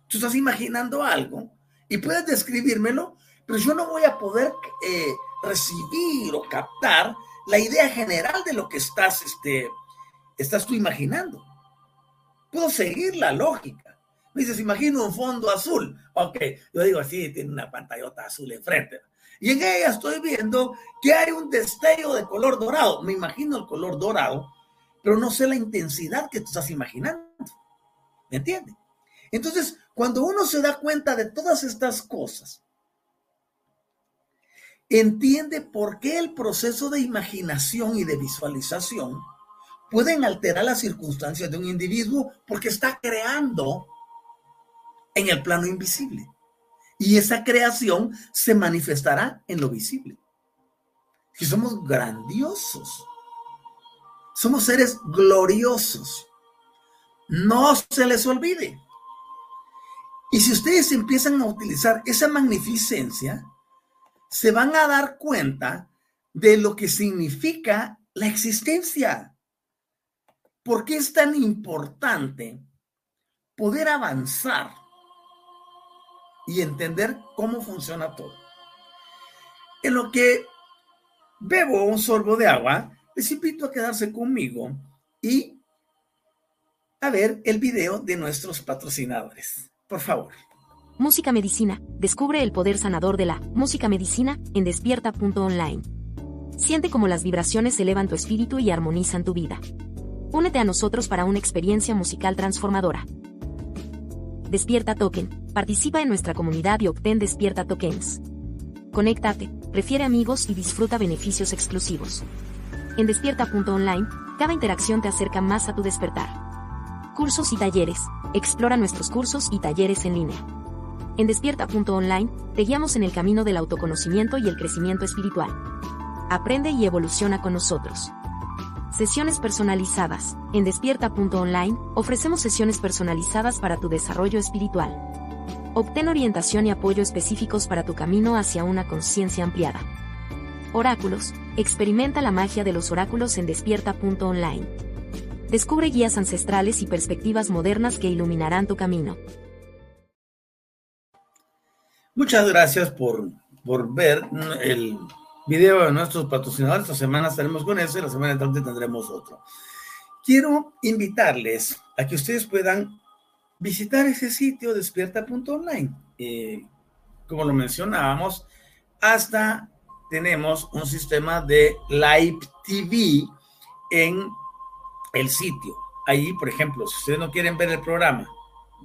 Tú estás imaginando algo y puedes describírmelo, pero yo no voy a poder eh, recibir o captar la idea general de lo que estás, este, estás tú imaginando. Puedo seguir la lógica, me dices, imagino un fondo azul. Ok, yo digo así, tiene una pantallota azul enfrente. Y en ella estoy viendo que hay un destello de color dorado. Me imagino el color dorado, pero no sé la intensidad que tú estás imaginando. ¿Me entiendes? Entonces, cuando uno se da cuenta de todas estas cosas, entiende por qué el proceso de imaginación y de visualización pueden alterar las circunstancias de un individuo porque está creando en el plano invisible. Y esa creación se manifestará en lo visible. Que somos grandiosos. Somos seres gloriosos. No se les olvide. Y si ustedes empiezan a utilizar esa magnificencia, se van a dar cuenta de lo que significa la existencia. ¿Por qué es tan importante poder avanzar y entender cómo funciona todo. En lo que bebo un sorbo de agua, les invito a quedarse conmigo y a ver el video de nuestros patrocinadores. Por favor. Música Medicina. Descubre el poder sanador de la música medicina en despierta.online. Siente cómo las vibraciones elevan tu espíritu y armonizan tu vida. Únete a nosotros para una experiencia musical transformadora. Despierta Token Participa en nuestra comunidad y obtén Despierta Tokens. Conéctate, refiere amigos y disfruta beneficios exclusivos. En despierta.online, cada interacción te acerca más a tu despertar. Cursos y talleres. Explora nuestros cursos y talleres en línea. En despierta.online, te guiamos en el camino del autoconocimiento y el crecimiento espiritual. Aprende y evoluciona con nosotros. Sesiones personalizadas. En despierta.online, ofrecemos sesiones personalizadas para tu desarrollo espiritual. Obtén orientación y apoyo específicos para tu camino hacia una conciencia ampliada. Oráculos, experimenta la magia de los oráculos en despierta.online. Descubre guías ancestrales y perspectivas modernas que iluminarán tu camino. Muchas gracias por, por ver el video de nuestros patrocinadores. Esta semana estaremos con ese, la semana entrante tendremos otro. Quiero invitarles a que ustedes puedan visitar ese sitio despierta.online. Eh, como lo mencionábamos, hasta tenemos un sistema de live TV en el sitio. Ahí, por ejemplo, si ustedes no quieren ver el programa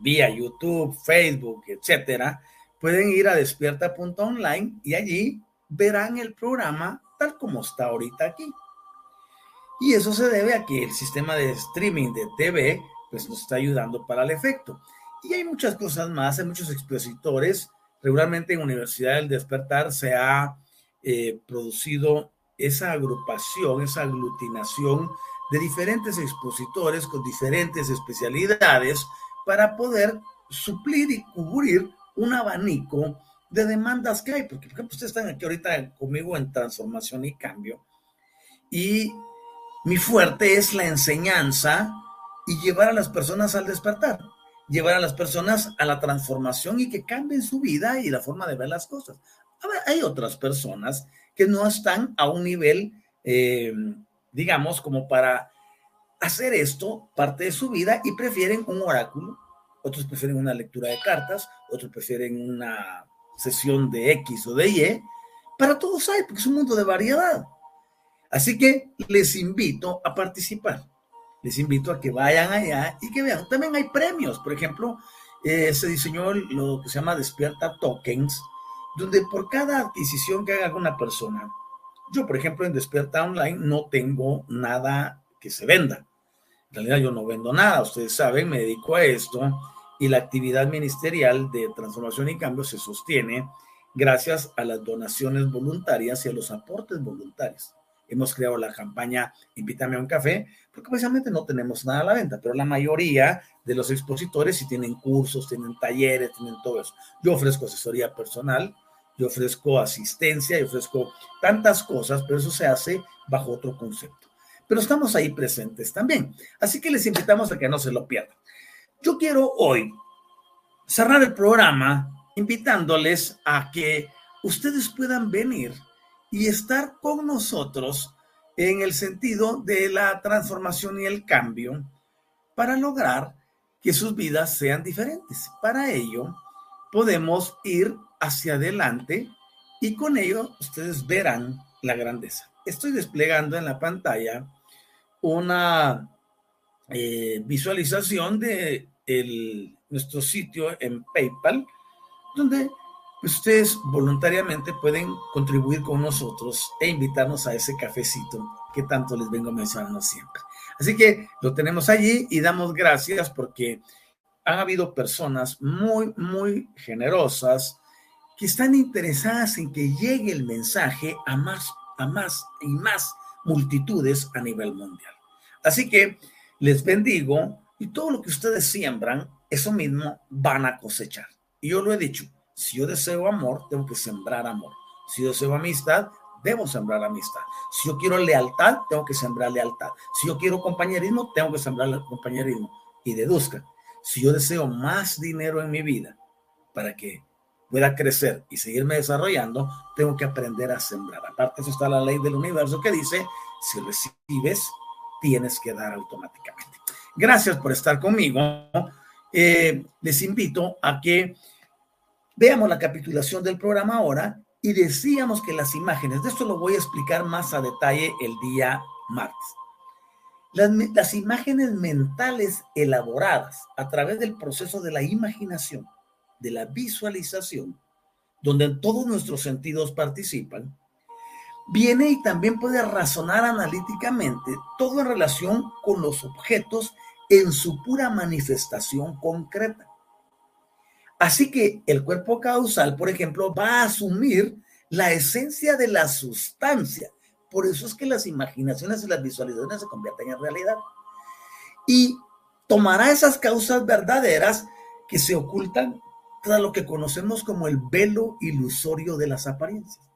vía YouTube, Facebook, etcétera, pueden ir a despierta.online y allí verán el programa tal como está ahorita aquí. Y eso se debe a que el sistema de streaming de TV pues nos está ayudando para el efecto. Y hay muchas cosas más, hay muchos expositores. Regularmente en Universidad del Despertar se ha eh, producido esa agrupación, esa aglutinación de diferentes expositores con diferentes especialidades para poder suplir y cubrir un abanico de demandas que hay, porque por ejemplo ustedes están aquí ahorita conmigo en transformación y cambio, y mi fuerte es la enseñanza y llevar a las personas al despertar, llevar a las personas a la transformación y que cambien su vida y la forma de ver las cosas. hay otras personas que no están a un nivel, eh, digamos, como para hacer esto parte de su vida y prefieren un oráculo, otros prefieren una lectura de cartas, otros prefieren una sesión de X o de Y. Para todos hay, porque es un mundo de variedad. Así que les invito a participar. Les invito a que vayan allá y que vean. También hay premios. Por ejemplo, eh, se diseñó lo que se llama Despierta Tokens, donde por cada adquisición que haga alguna persona, yo, por ejemplo, en Despierta Online no tengo nada que se venda. En realidad yo no vendo nada, ustedes saben, me dedico a esto y la actividad ministerial de transformación y cambio se sostiene gracias a las donaciones voluntarias y a los aportes voluntarios. Hemos creado la campaña Invítame a un café, porque precisamente no tenemos nada a la venta, pero la mayoría de los expositores sí tienen cursos, tienen talleres, tienen todo eso. Yo ofrezco asesoría personal, yo ofrezco asistencia, yo ofrezco tantas cosas, pero eso se hace bajo otro concepto. Pero estamos ahí presentes también. Así que les invitamos a que no se lo pierdan. Yo quiero hoy cerrar el programa invitándoles a que ustedes puedan venir y estar con nosotros en el sentido de la transformación y el cambio para lograr que sus vidas sean diferentes. Para ello, podemos ir hacia adelante y con ello ustedes verán la grandeza. Estoy desplegando en la pantalla una eh, visualización de nuestro sitio en PayPal, donde ustedes voluntariamente pueden contribuir con nosotros e invitarnos a ese cafecito que tanto les vengo mencionando siempre. Así que lo tenemos allí y damos gracias porque han habido personas muy, muy generosas que están interesadas en que llegue el mensaje a más, a más y más multitudes a nivel mundial. Así que les bendigo y todo lo que ustedes siembran, eso mismo van a cosechar. Y yo lo he dicho, si yo deseo amor, tengo que sembrar amor. Si yo deseo amistad, debo sembrar amistad. Si yo quiero lealtad, tengo que sembrar lealtad. Si yo quiero compañerismo, tengo que sembrar compañerismo. Y deduzca, si yo deseo más dinero en mi vida para que pueda crecer y seguirme desarrollando, tengo que aprender a sembrar. Aparte, eso está la ley del universo que dice, si recibes, tienes que dar automáticamente. Gracias por estar conmigo. Eh, les invito a que veamos la capitulación del programa ahora y decíamos que las imágenes, de esto lo voy a explicar más a detalle el día martes. Las, las imágenes mentales elaboradas a través del proceso de la imaginación, de la visualización, donde todos nuestros sentidos participan, viene y también puede razonar analíticamente todo en relación con los objetos en su pura manifestación concreta. Así que el cuerpo causal, por ejemplo, va a asumir la esencia de la sustancia. Por eso es que las imaginaciones y las visualizaciones se convierten en realidad. Y tomará esas causas verdaderas que se ocultan tras lo que conocemos como el velo ilusorio de las apariencias.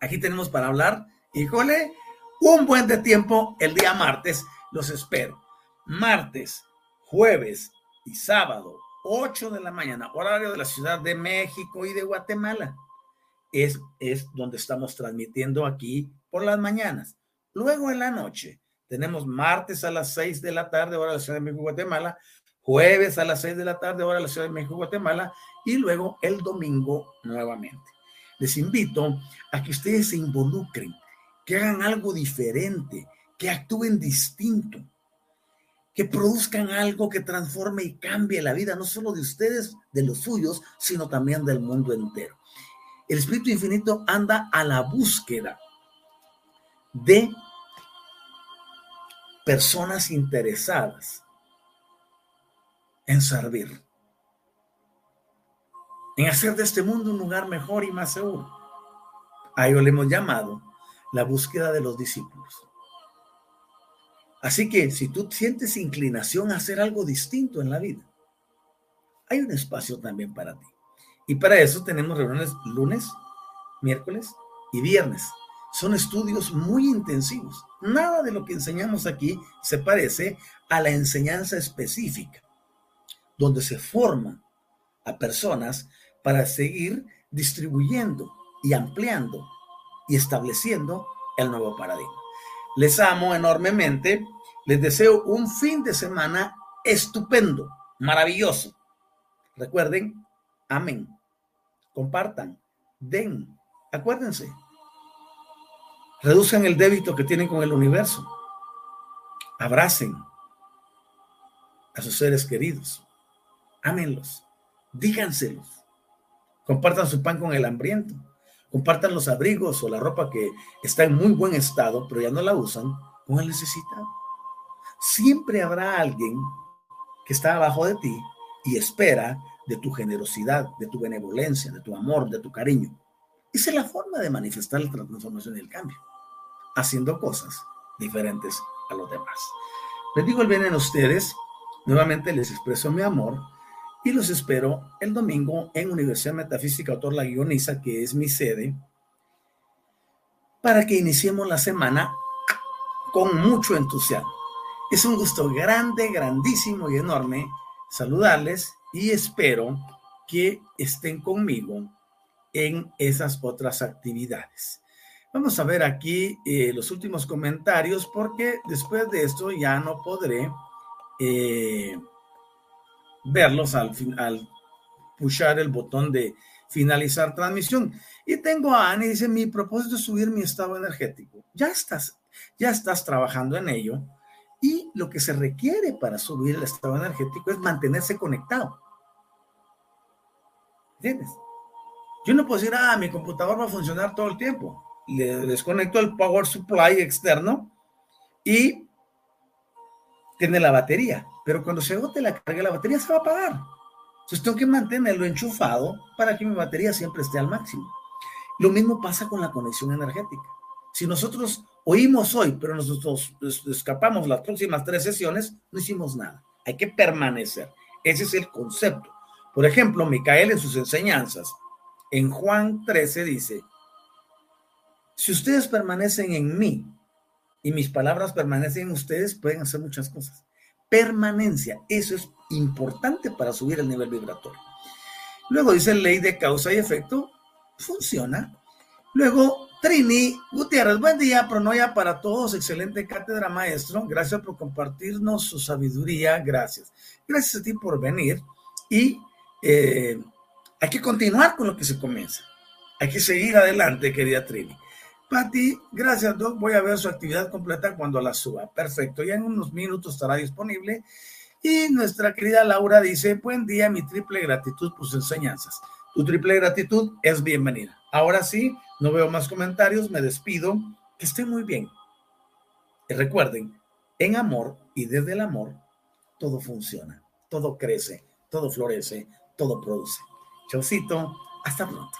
Aquí tenemos para hablar, híjole, un buen tiempo el día martes. Los espero. Martes, jueves y sábado, 8 de la mañana, horario de la Ciudad de México y de Guatemala. Es, es donde estamos transmitiendo aquí por las mañanas. Luego en la noche, tenemos martes a las 6 de la tarde, hora de la Ciudad de México Guatemala, jueves a las 6 de la tarde, hora de la Ciudad de México Guatemala, y luego el domingo nuevamente les invito a que ustedes se involucren, que hagan algo diferente, que actúen distinto, que produzcan algo que transforme y cambie la vida, no solo de ustedes, de los suyos, sino también del mundo entero. El Espíritu Infinito anda a la búsqueda de personas interesadas en servir en hacer de este mundo un lugar mejor y más seguro. A ello le hemos llamado la búsqueda de los discípulos. Así que si tú sientes inclinación a hacer algo distinto en la vida, hay un espacio también para ti. Y para eso tenemos reuniones lunes, miércoles y viernes. Son estudios muy intensivos. Nada de lo que enseñamos aquí se parece a la enseñanza específica, donde se forma a personas para seguir distribuyendo y ampliando y estableciendo el nuevo paradigma. Les amo enormemente. Les deseo un fin de semana estupendo, maravilloso. Recuerden, amén. Compartan, den. Acuérdense. Reduzcan el débito que tienen con el universo. Abracen a sus seres queridos. Ámenlos. Díganselos Compartan su pan con el hambriento. Compartan los abrigos o la ropa que está en muy buen estado, pero ya no la usan, con el necesitado. Siempre habrá alguien que está abajo de ti y espera de tu generosidad, de tu benevolencia, de tu amor, de tu cariño. Esa es la forma de manifestar la transformación y el cambio, haciendo cosas diferentes a los demás. Les digo el bien en ustedes, nuevamente les expreso mi amor y los espero el domingo en Universidad Metafísica Autor La Guioniza, que es mi sede, para que iniciemos la semana con mucho entusiasmo. Es un gusto grande, grandísimo y enorme saludarles y espero que estén conmigo en esas otras actividades. Vamos a ver aquí eh, los últimos comentarios porque después de esto ya no podré eh, verlos al, al pushar el botón de finalizar transmisión. Y tengo a Ani, dice, mi propósito es subir mi estado energético. Ya estás, ya estás trabajando en ello. Y lo que se requiere para subir el estado energético es mantenerse conectado. ¿Entiendes? Yo no puedo decir, ah, mi computador va a funcionar todo el tiempo. Le desconecto el power supply externo y tiene la batería pero cuando se agote la carga, la batería se va a apagar. Entonces tengo que mantenerlo enchufado para que mi batería siempre esté al máximo. Lo mismo pasa con la conexión energética. Si nosotros oímos hoy, pero nosotros escapamos las próximas tres sesiones, no hicimos nada. Hay que permanecer. Ese es el concepto. Por ejemplo, Micael en sus enseñanzas, en Juan 13 dice, si ustedes permanecen en mí y mis palabras permanecen en ustedes, pueden hacer muchas cosas permanencia. Eso es importante para subir el nivel vibratorio. Luego dice ley de causa y efecto, funciona. Luego, Trini Gutiérrez, buen día, pronoya para todos, excelente cátedra maestro, gracias por compartirnos su sabiduría, gracias. Gracias a ti por venir y eh, hay que continuar con lo que se comienza. Hay que seguir adelante, querida Trini. Pati, gracias, Doc. Voy a ver su actividad completa cuando la suba. Perfecto, ya en unos minutos estará disponible. Y nuestra querida Laura dice, buen día, mi triple gratitud por sus enseñanzas. Tu triple gratitud es bienvenida. Ahora sí, no veo más comentarios, me despido. Que esté muy bien. Y recuerden, en amor y desde el amor, todo funciona, todo crece, todo florece, todo produce. Chaucito, hasta pronto.